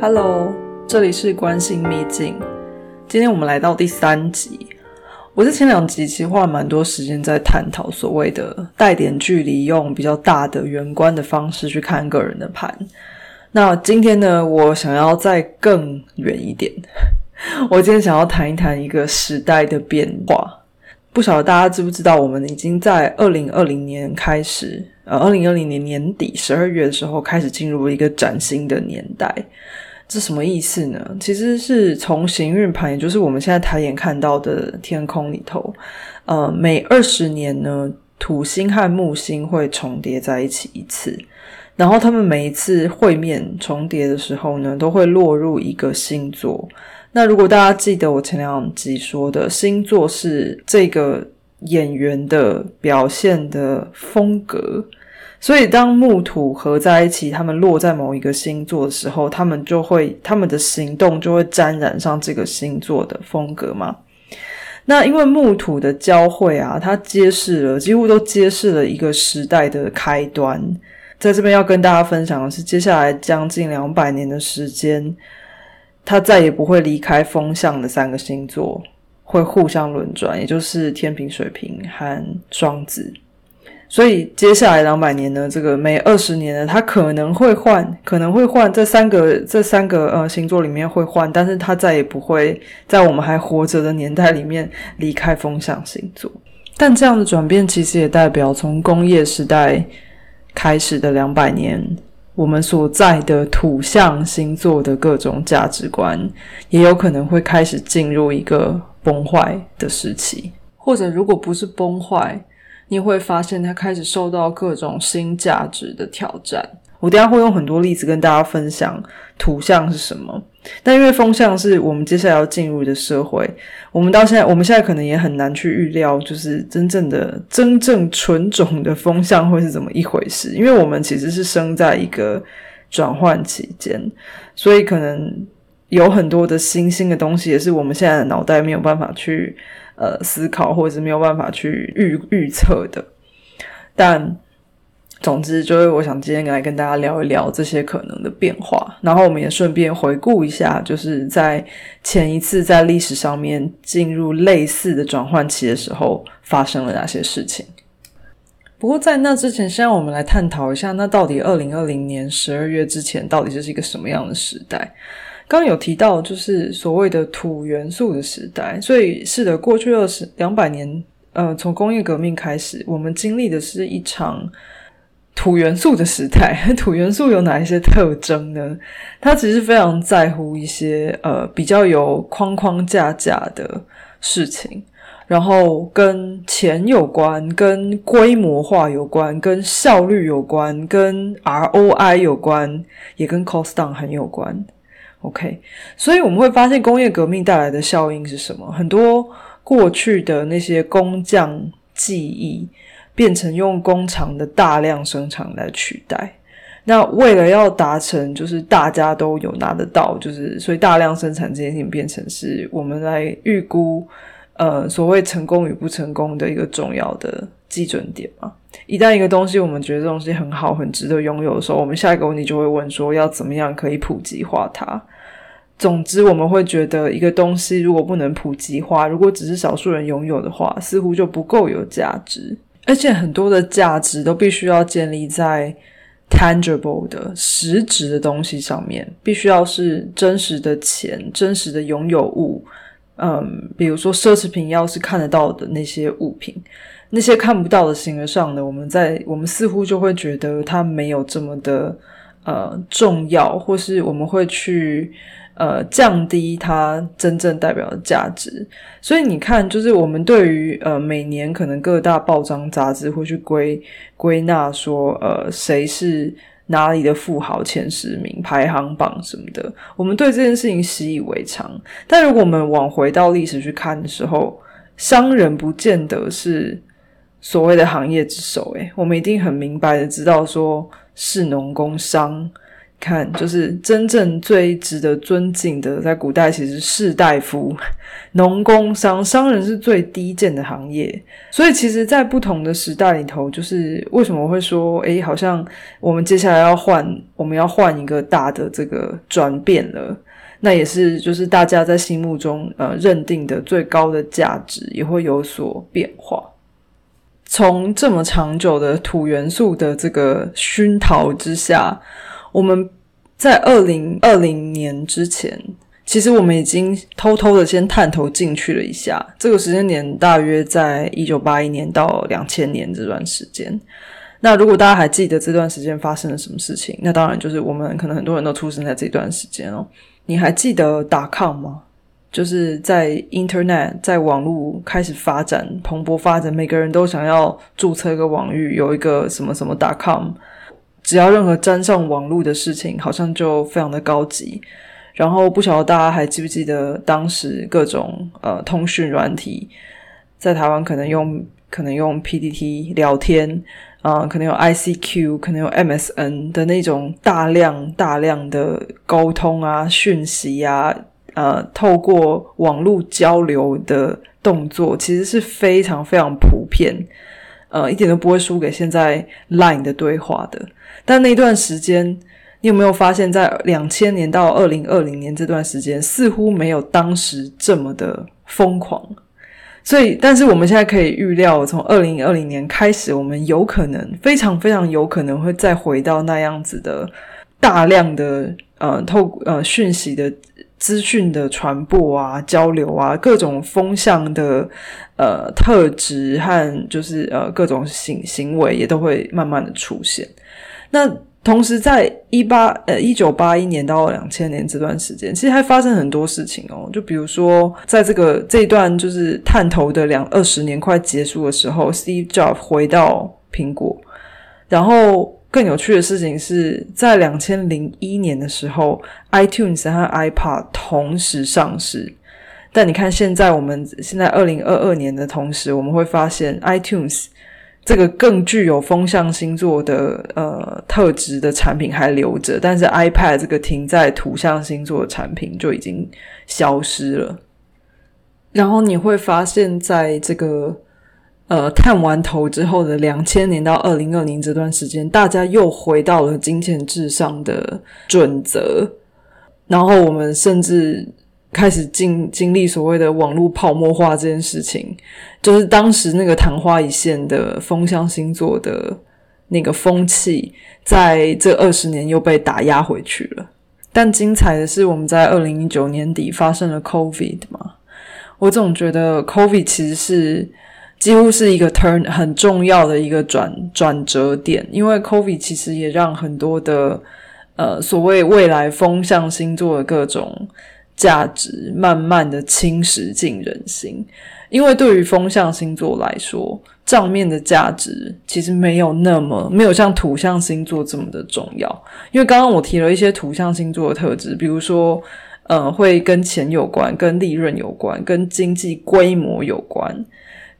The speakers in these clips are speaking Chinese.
Hello，这里是关心秘境。今天我们来到第三集。我在前两集其实花了蛮多时间在探讨所谓的带点距离，用比较大的圆观的方式去看个人的盘。那今天呢，我想要再更远一点。我今天想要谈一谈一个时代的变化。不晓得大家知不知道，我们已经在二零二零年开始，呃，二零二零年年底十二月的时候开始进入了一个崭新的年代。这什么意思呢？其实是从行运盘，也就是我们现在抬眼看到的天空里头，呃，每二十年呢，土星和木星会重叠在一起一次，然后他们每一次会面重叠的时候呢，都会落入一个星座。那如果大家记得我前两集说的星座是这个演员的表现的风格。所以，当木土合在一起，他们落在某一个星座的时候，他们就会他们的行动就会沾染上这个星座的风格嘛。那因为木土的交汇啊，它揭示了几乎都揭示了一个时代的开端。在这边要跟大家分享的是，接下来将近两百年的时间，它再也不会离开风向的三个星座，会互相轮转，也就是天平、水瓶和双子。所以接下来两百年呢，这个每二十年呢，它可能会换，可能会换这三个这三个呃星座里面会换，但是它再也不会在我们还活着的年代里面离开风象星座。但这样的转变其实也代表，从工业时代开始的两百年，我们所在的土象星座的各种价值观，也有可能会开始进入一个崩坏的时期，或者如果不是崩坏。你会发现，它开始受到各种新价值的挑战。我等下会用很多例子跟大家分享图像是什么。但因为风向是我们接下来要进入的社会，我们到现在，我们现在可能也很难去预料，就是真正的、真正纯种的风向会是怎么一回事。因为我们其实是生在一个转换期间，所以可能有很多的新兴的东西，也是我们现在的脑袋没有办法去。呃，思考或者是没有办法去预预测的，但总之就是我想今天来跟大家聊一聊这些可能的变化，然后我们也顺便回顾一下，就是在前一次在历史上面进入类似的转换期的时候发生了哪些事情。不过在那之前，先让我们来探讨一下，那到底二零二零年十二月之前到底这是一个什么样的时代？刚有提到，就是所谓的土元素的时代，所以是的，过去二十两百年，呃，从工业革命开始，我们经历的是一场土元素的时代。土元素有哪一些特征呢？它其实非常在乎一些呃比较有框框架架的事情，然后跟钱有关，跟规模化有关，跟效率有关，跟 ROI 有关，也跟 cost down 很有关。OK，所以我们会发现工业革命带来的效应是什么？很多过去的那些工匠技艺变成用工厂的大量生产来取代。那为了要达成，就是大家都有拿得到，就是所以大量生产这件事情变成是我们来预估，呃，所谓成功与不成功的一个重要的基准点嘛。一旦一个东西我们觉得这东西很好、很值得拥有的时候，我们下一个问题就会问说：要怎么样可以普及化它？总之，我们会觉得一个东西如果不能普及化，如果只是少数人拥有的话，似乎就不够有价值。而且很多的价值都必须要建立在 tangible 的实质的东西上面，必须要是真实的钱、真实的拥有物。嗯，比如说奢侈品，要是看得到的那些物品。那些看不到的形而上的，我们在我们似乎就会觉得它没有这么的呃重要，或是我们会去呃降低它真正代表的价值。所以你看，就是我们对于呃每年可能各大报章杂志会去归归纳说呃谁是哪里的富豪前十名排行榜什么的，我们对这件事情习以为常。但如果我们往回到历史去看的时候，商人不见得是。所谓的行业之首，诶，我们一定很明白的知道，说是农工商看，就是真正最值得尊敬的，在古代其实士大夫、农工商商人是最低贱的行业。所以，其实，在不同的时代里头，就是为什么会说，诶，好像我们接下来要换，我们要换一个大的这个转变了。那也是，就是大家在心目中呃认定的最高的价值也会有所变化。从这么长久的土元素的这个熏陶之下。我们在二零二零年之前，其实我们已经偷偷的先探头进去了一下。这个时间点大约在一九八一年到两千年这段时间。那如果大家还记得这段时间发生了什么事情，那当然就是我们可能很多人都出生在这段时间哦。你还记得打抗吗？就是在 Internet 在网络开始发展蓬勃发展，每个人都想要注册一个网域，有一个什么什么打 com。只要任何沾上网络的事情，好像就非常的高级。然后不晓得大家还记不记得当时各种呃通讯软体，在台湾可能用可能用 PPT 聊天啊，可能有 ICQ，可能有 MSN 的那种大量大量的沟通啊、讯息啊，呃，透过网络交流的动作，其实是非常非常普遍，呃，一点都不会输给现在 Line 的对话的。但那段时间，你有没有发现，在两千年到二零二零年这段时间，似乎没有当时这么的疯狂。所以，但是我们现在可以预料，从二零二零年开始，我们有可能非常非常有可能会再回到那样子的大量的呃透呃讯息的资讯的传播啊、交流啊、各种风向的呃特质和就是呃各种行行为也都会慢慢的出现。那同时，在一八呃一九八一年到两千年这段时间，其实还发生很多事情哦。就比如说，在这个这一段就是探头的两二十年快结束的时候，Steve Jobs 回到苹果。然后更有趣的事情是在两千零一年的时候，iTunes 和 iPad 同时上市。但你看，现在我们现在二零二二年的同时，我们会发现 iTunes。这个更具有风象星座的呃特质的产品还留着，但是 iPad 这个停在土象星座的产品就已经消失了。然后你会发现在这个呃探完头之后的两千年到二零二零这段时间，大家又回到了金钱至上的准则，然后我们甚至。开始经经历所谓的网络泡沫化这件事情，就是当时那个昙花一现的风向星座的那个风气，在这二十年又被打压回去了。但精彩的是，我们在二零一九年底发生了 COVID 嘛，我总觉得 COVID 其实是几乎是一个 turn 很重要的一个转转折点，因为 COVID 其实也让很多的呃所谓未来风向星座的各种。价值慢慢的侵蚀进人心，因为对于风象星座来说，账面的价值其实没有那么没有像土象星座这么的重要。因为刚刚我提了一些土象星座的特质，比如说，呃，会跟钱有关，跟利润有关，跟经济规模有关，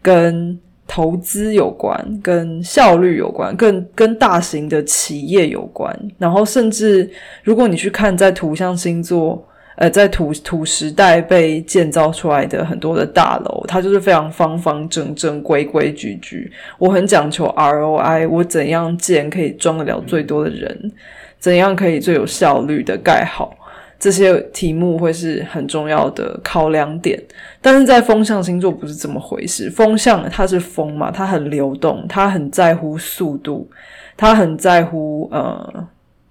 跟投资有关，跟效率有关，跟跟大型的企业有关。然后，甚至如果你去看在土象星座。呃，在土土时代被建造出来的很多的大楼，它就是非常方方正正、规规矩矩。我很讲求 ROI，我怎样建可以装得了最多的人，怎样可以最有效率的盖好，这些题目会是很重要的考量点。但是在风象星座不是这么回事，风象它是风嘛，它很流动，它很在乎速度，它很在乎呃。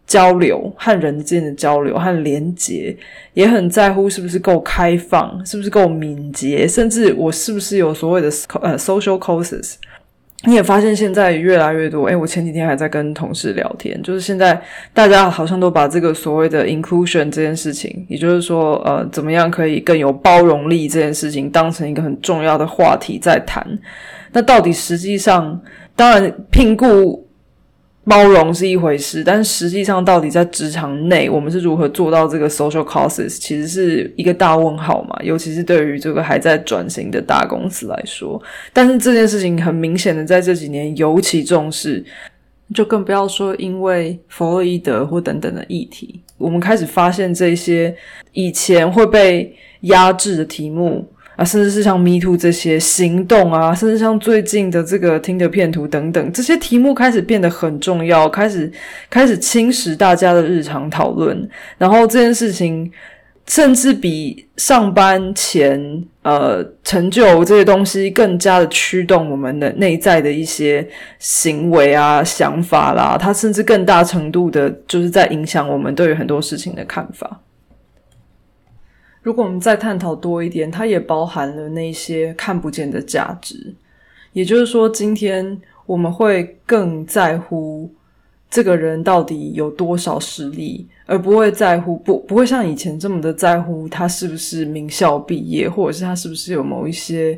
交流和人之间的交流和连接，也很在乎是不是够开放，是不是够敏捷，甚至我是不是有所谓的呃 social causes。你也发现现在越来越多，诶，我前几天还在跟同事聊天，就是现在大家好像都把这个所谓的 inclusion 这件事情，也就是说，呃，怎么样可以更有包容力这件事情，当成一个很重要的话题在谈。那到底实际上，当然评估。包容是一回事，但实际上到底在职场内，我们是如何做到这个 social causes，其实是一个大问号嘛。尤其是对于这个还在转型的大公司来说，但是这件事情很明显的在这几年尤其重视。就更不要说因为弗洛伊德或等等的议题，我们开始发现这些以前会被压制的题目啊，甚至是像 Me Too 这些行动啊，甚至像最近的这个听的片图等等，这些题目开始变得很重要，开始开始侵蚀大家的日常讨论，然后这件事情。甚至比上班前呃成就这些东西更加的驱动我们的内在的一些行为啊、想法啦，它甚至更大程度的就是在影响我们对于很多事情的看法。如果我们再探讨多一点，它也包含了那些看不见的价值，也就是说，今天我们会更在乎。这个人到底有多少实力，而不会在乎不不会像以前这么的在乎他是不是名校毕业，或者是他是不是有某一些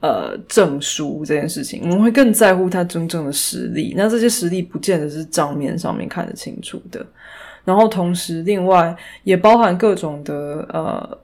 呃证书这件事情，我们会更在乎他真正的实力。那这些实力不见得是账面上面看得清楚的。然后同时，另外也包含各种的呃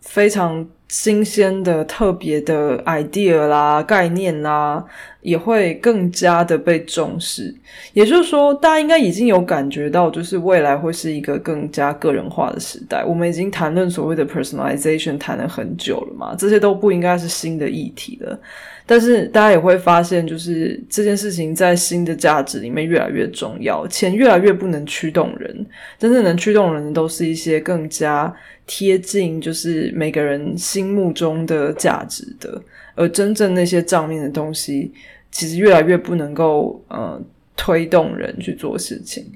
非常。新鲜的、特别的 idea 啦、概念啦，也会更加的被重视。也就是说，大家应该已经有感觉到，就是未来会是一个更加个人化的时代。我们已经谈论所谓的 personalization 谈了很久了嘛，这些都不应该是新的议题了。但是大家也会发现，就是这件事情在新的价值里面越来越重要，钱越来越不能驱动人，真正能驱动人的都是一些更加贴近就是每个人心目中的价值的，而真正那些账面的东西，其实越来越不能够呃推动人去做事情。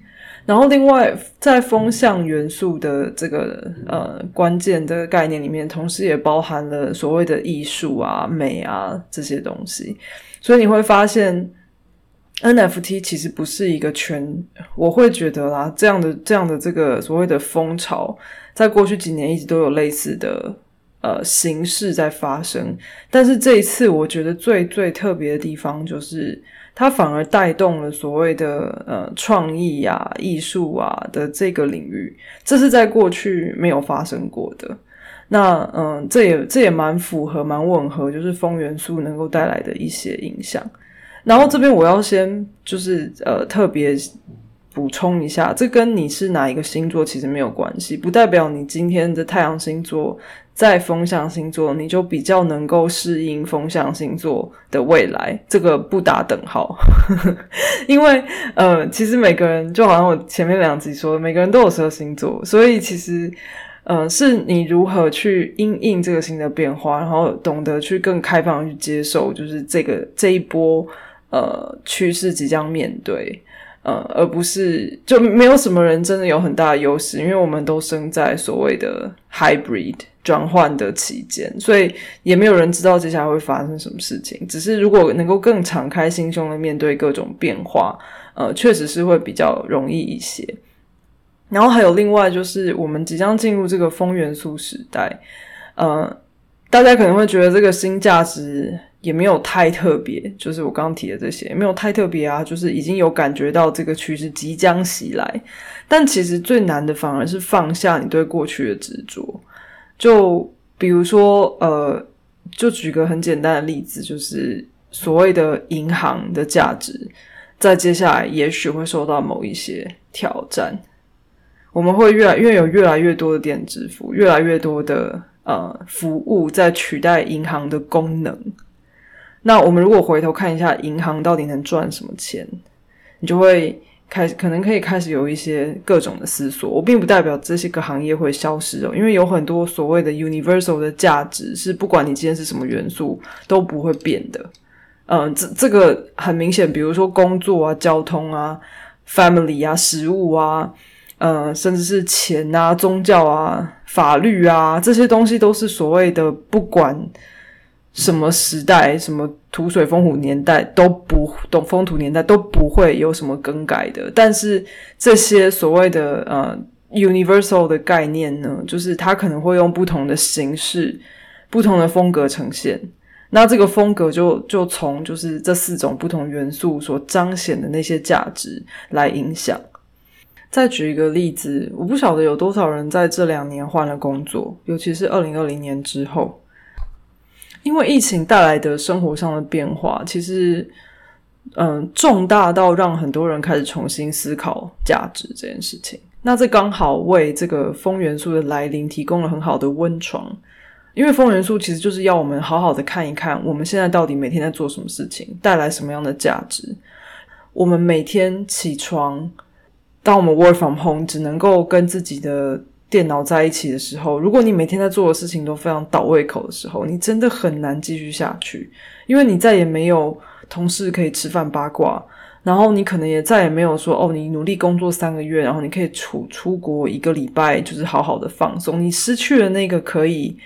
然后，另外在风向元素的这个呃关键的概念里面，同时也包含了所谓的艺术啊、美啊这些东西。所以你会发现，NFT 其实不是一个全，我会觉得啦，这样的这样的这个所谓的风潮，在过去几年一直都有类似的呃形式在发生。但是这一次，我觉得最最特别的地方就是。它反而带动了所谓的呃创意啊、艺术啊的这个领域，这是在过去没有发生过的。那嗯，这也这也蛮符合、蛮吻合，就是风元素能够带来的一些影响。然后这边我要先就是呃特别补充一下，这跟你是哪一个星座其实没有关系，不代表你今天的太阳星座。在风象星座，你就比较能够适应风象星座的未来，这个不打等号。因为呃，其实每个人就好像我前面两集说，每个人都有十二星座，所以其实呃，是你如何去应应这个新的变化，然后懂得去更开放去接受，就是这个这一波呃趋势即将面对。呃，而不是就没有什么人真的有很大的优势，因为我们都生在所谓的 hybrid 转换的期间，所以也没有人知道接下来会发生什么事情。只是如果能够更敞开心胸的面对各种变化，呃，确实是会比较容易一些。然后还有另外就是，我们即将进入这个风元素时代，呃，大家可能会觉得这个新价值。也没有太特别，就是我刚刚提的这些，没有太特别啊，就是已经有感觉到这个趋势即将袭来。但其实最难的反而是放下你对过去的执着。就比如说，呃，就举个很简单的例子，就是所谓的银行的价值，在接下来也许会受到某一些挑战。我们会越来越有越来越多的电子支付，越来越多的呃服务在取代银行的功能。那我们如果回头看一下银行到底能赚什么钱，你就会开始可能可以开始有一些各种的思索。我并不代表这些个行业会消失哦，因为有很多所谓的 universal 的价值是不管你今天是什么元素都不会变的。嗯，这这个很明显，比如说工作啊、交通啊、family 啊、食物啊，呃，甚至是钱啊、宗教啊、法律啊，这些东西都是所谓的不管。什么时代，什么土水风土年代都不懂，风土年代都不会有什么更改的。但是这些所谓的呃 universal 的概念呢，就是它可能会用不同的形式、不同的风格呈现。那这个风格就就从就是这四种不同元素所彰显的那些价值来影响。再举一个例子，我不晓得有多少人在这两年换了工作，尤其是二零二零年之后。因为疫情带来的生活上的变化，其实嗯，重大到让很多人开始重新思考价值这件事情。那这刚好为这个风元素的来临提供了很好的温床，因为风元素其实就是要我们好好的看一看，我们现在到底每天在做什么事情，带来什么样的价值。我们每天起床，当我们 work from home 只能够跟自己的电脑在一起的时候，如果你每天在做的事情都非常倒胃口的时候，你真的很难继续下去，因为你再也没有同事可以吃饭八卦。然后你可能也再也没有说哦，你努力工作三个月，然后你可以出出国一个礼拜，就是好好的放松。你失去了那个可以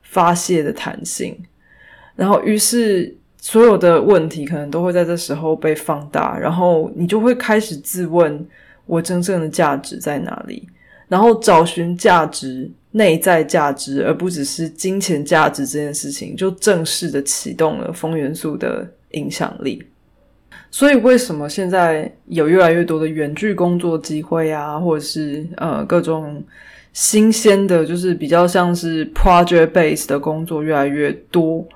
发泄的弹性，然后于是所有的问题可能都会在这时候被放大，然后你就会开始自问：我真正的价值在哪里？然后找寻价值、内在价值，而不只是金钱价值这件事情，就正式的启动了风元素的影响力。所以，为什么现在有越来越多的远距工作机会啊，或者是呃各种新鲜的，就是比较像是 project base 的工作越来越多，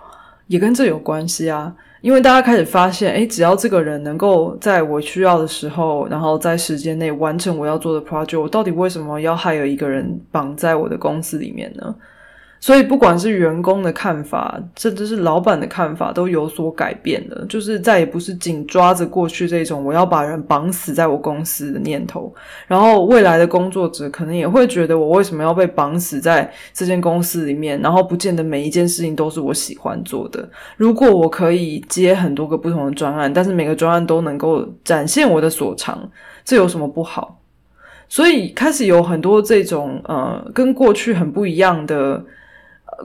也跟这有关系啊。因为大家开始发现，哎，只要这个人能够在我需要的时候，然后在时间内完成我要做的 project，我到底为什么要还有一个人绑在我的公司里面呢？所以，不管是员工的看法，甚至是老板的看法，都有所改变了。就是再也不是紧抓着过去这种我要把人绑死在我公司的念头。然后，未来的工作者可能也会觉得，我为什么要被绑死在这间公司里面？然后，不见得每一件事情都是我喜欢做的。如果我可以接很多个不同的专案，但是每个专案都能够展现我的所长，这有什么不好？所以，开始有很多这种呃，跟过去很不一样的。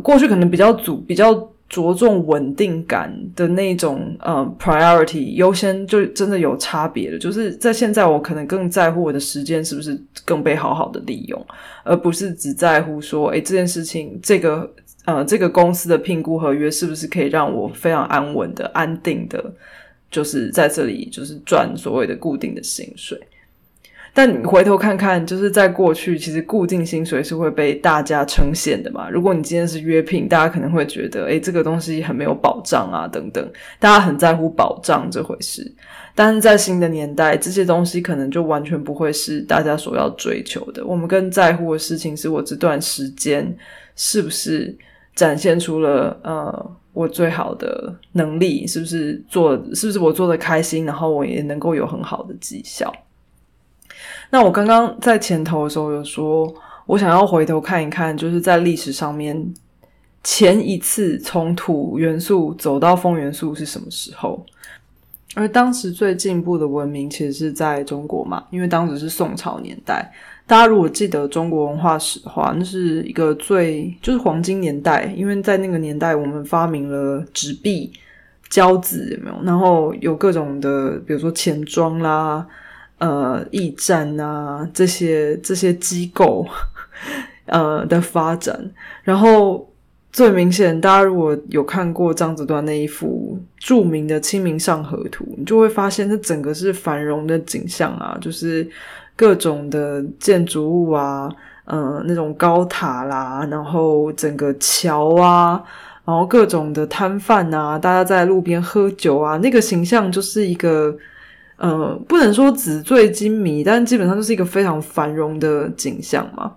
过去可能比较主比较着重稳定感的那种呃 priority 优先就真的有差别的，就是在现在我可能更在乎我的时间是不是更被好好的利用，而不是只在乎说，诶这件事情这个呃这个公司的评估合约是不是可以让我非常安稳的安定的，就是在这里就是赚所谓的固定的薪水。但你回头看看，就是在过去，其实固定薪水是会被大家称羡的嘛。如果你今天是约聘，大家可能会觉得，诶，这个东西很没有保障啊，等等，大家很在乎保障这回事。但是在新的年代，这些东西可能就完全不会是大家所要追求的。我们更在乎的事情是我这段时间是不是展现出了呃我最好的能力，是不是做，是不是我做的开心，然后我也能够有很好的绩效。那我刚刚在前头的时候有说，我想要回头看一看，就是在历史上面前一次从土元素走到风元素是什么时候？而当时最进步的文明其实是在中国嘛，因为当时是宋朝年代。大家如果记得中国文化史的话，那是一个最就是黄金年代，因为在那个年代我们发明了纸币、交子，有没有？然后有各种的，比如说钱庄啦。呃，驿站啊，这些这些机构，呃的发展，然后最明显，大家如果有看过张子端那一幅著名的《清明上河图》，你就会发现，它整个是繁荣的景象啊，就是各种的建筑物啊，嗯，那种高塔啦，然后整个桥啊，然后各种的摊贩啊，大家在路边喝酒啊，那个形象就是一个。呃，不能说纸醉金迷，但基本上就是一个非常繁荣的景象嘛。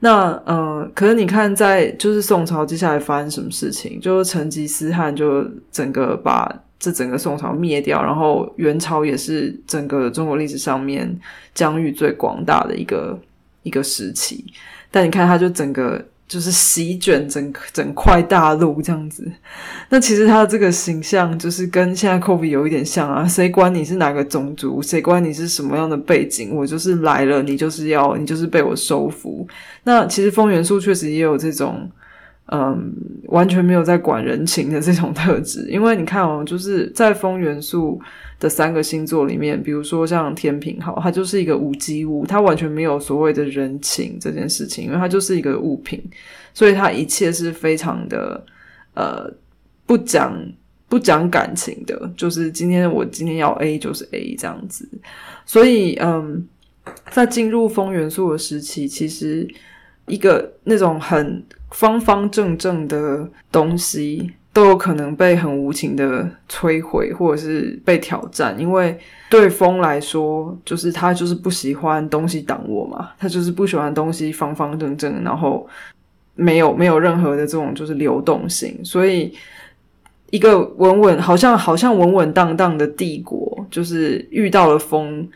那呃，可是你看，在就是宋朝接下来发生什么事情，就是成吉思汗就整个把这整个宋朝灭掉，然后元朝也是整个中国历史上面疆域最广大的一个一个时期。但你看，他就整个。就是席卷整整块大陆这样子，那其实他这个形象就是跟现在 Kobe 有一点像啊。谁管你是哪个种族，谁管你是什么样的背景，我就是来了，你就是要你就是被我收服。那其实风元素确实也有这种。嗯，完全没有在管人情的这种特质，因为你看哦，就是在风元素的三个星座里面，比如说像天平，好，它就是一个无机物，它完全没有所谓的人情这件事情，因为它就是一个物品，所以它一切是非常的呃不讲不讲感情的，就是今天我今天要 A 就是 A 这样子，所以嗯，在进入风元素的时期，其实一个那种很。方方正正的东西，都有可能被很无情的摧毁，或者是被挑战。因为对风来说，就是他就是不喜欢东西挡我嘛，他就是不喜欢东西方方正正，然后没有没有任何的这种就是流动性。所以，一个稳稳好像好像稳稳当当的帝国，就是遇到了风。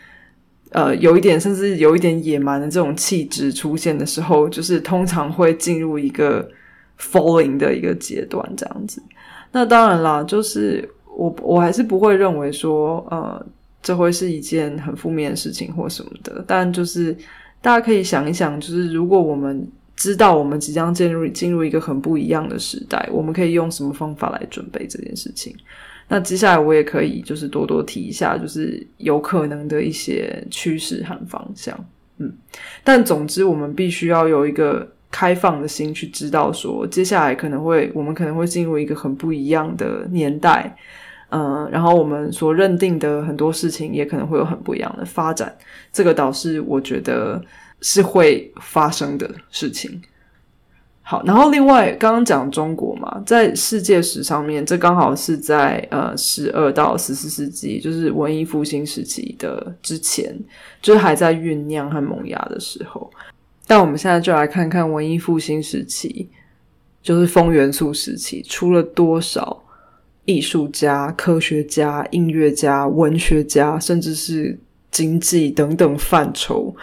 呃，有一点甚至有一点野蛮的这种气质出现的时候，就是通常会进入一个 falling 的一个阶段，这样子。那当然啦，就是我我还是不会认为说，呃，这会是一件很负面的事情或什么的。但就是大家可以想一想，就是如果我们知道我们即将进入进入一个很不一样的时代，我们可以用什么方法来准备这件事情？那接下来我也可以就是多多提一下，就是有可能的一些趋势和方向，嗯，但总之我们必须要有一个开放的心去知道说，接下来可能会我们可能会进入一个很不一样的年代，嗯，然后我们所认定的很多事情也可能会有很不一样的发展，这个倒是我觉得是会发生的事情。好，然后另外刚刚讲中国嘛，在世界史上面，这刚好是在呃十二到十四世纪，就是文艺复兴时期的之前，就是还在酝酿和萌芽的时候。但我们现在就来看看文艺复兴时期，就是风元素时期，出了多少艺术家、科学家、音乐家、文学家，甚至是经济等等范畴。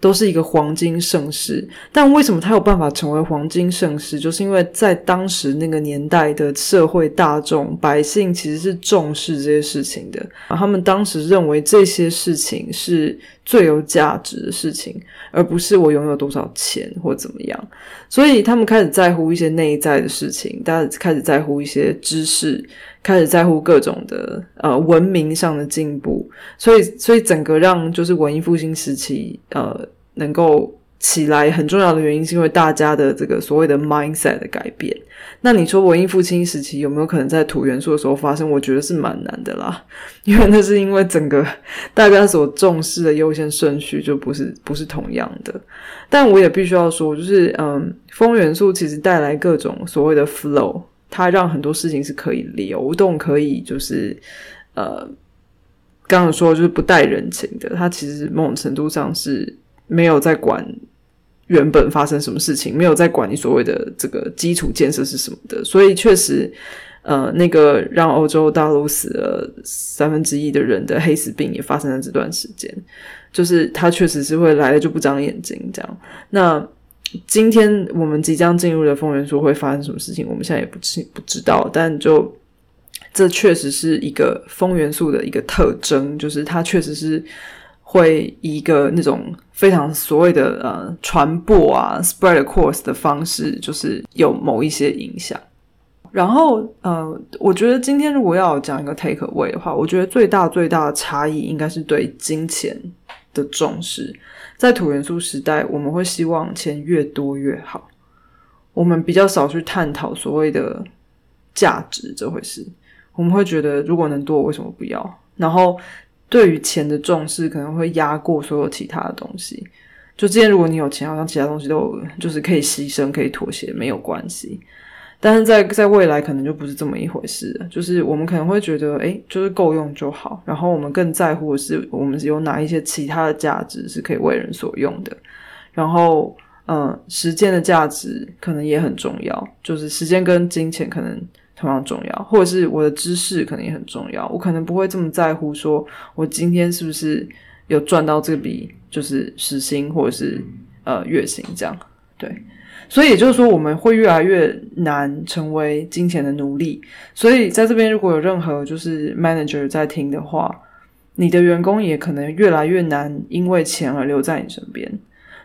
都是一个黄金盛世，但为什么他有办法成为黄金盛世？就是因为在当时那个年代的社会大众百姓其实是重视这些事情的，他们当时认为这些事情是最有价值的事情，而不是我拥有多少钱或怎么样，所以他们开始在乎一些内在的事情，大家开始在乎一些知识。开始在乎各种的呃文明上的进步，所以所以整个让就是文艺复兴时期呃能够起来很重要的原因，是因为大家的这个所谓的 mindset 的改变。那你说文艺复兴时期有没有可能在土元素的时候发生？我觉得是蛮难的啦，因为那是因为整个大家所重视的优先顺序就不是不是同样的。但我也必须要说，就是嗯，风元素其实带来各种所谓的 flow。它让很多事情是可以流动，可以就是呃，刚刚说就是不带人情的。它其实某种程度上是没有在管原本发生什么事情，没有在管你所谓的这个基础建设是什么的。所以确实，呃，那个让欧洲大陆死了三分之一的人的黑死病也发生在这段时间，就是它确实是会来了就不长眼睛这样。那。今天我们即将进入的风元素会发生什么事情？我们现在也不知不知道，但就这确实是一个风元素的一个特征，就是它确实是会以一个那种非常所谓的呃传播啊 spread across 的方式，就是有某一些影响。然后呃，我觉得今天如果要讲一个 take away 的话，我觉得最大最大的差异应该是对金钱的重视。在土元素时代，我们会希望钱越多越好。我们比较少去探讨所谓的价值这回事。我们会觉得，如果能多，为什么不要？然后，对于钱的重视，可能会压过所有其他的东西。就之前，如果你有钱，好像其他东西都就是可以牺牲、可以妥协，没有关系。但是在在未来可能就不是这么一回事了，就是我们可能会觉得，哎，就是够用就好。然后我们更在乎的是，我们有哪一些其他的价值是可以为人所用的。然后，嗯，时间的价值可能也很重要，就是时间跟金钱可能同样重要，或者是我的知识可能也很重要。我可能不会这么在乎，说我今天是不是有赚到这笔就是时薪或者是呃月薪这样，对。所以也就是说，我们会越来越难成为金钱的奴隶。所以在这边，如果有任何就是 manager 在听的话，你的员工也可能越来越难因为钱而留在你身边。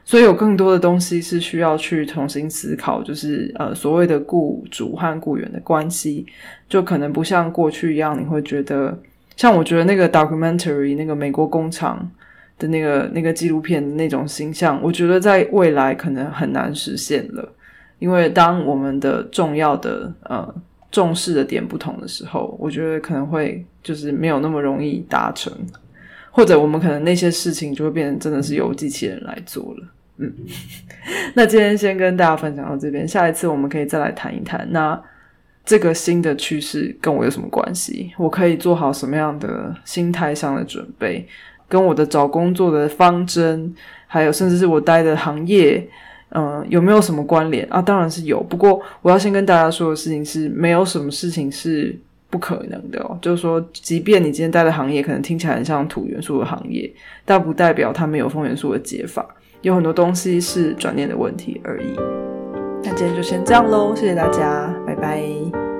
所以有更多的东西是需要去重新思考，就是呃所谓的雇主和雇员的关系，就可能不像过去一样，你会觉得像我觉得那个 documentary 那个美国工厂。的那个那个纪录片那种形象，我觉得在未来可能很难实现了，因为当我们的重要的呃重视的点不同的时候，我觉得可能会就是没有那么容易达成，或者我们可能那些事情就会变成真的是由机器人来做了。嗯，那今天先跟大家分享到这边，下一次我们可以再来谈一谈。那这个新的趋势跟我有什么关系？我可以做好什么样的心态上的准备？跟我的找工作的方针，还有甚至是我待的行业，嗯，有没有什么关联啊？当然是有。不过我要先跟大家说的事情是，没有什么事情是不可能的哦。就是说，即便你今天待的行业可能听起来很像土元素的行业，但不代表它没有风元素的解法。有很多东西是转念的问题而已。那今天就先这样喽，谢谢大家，拜拜。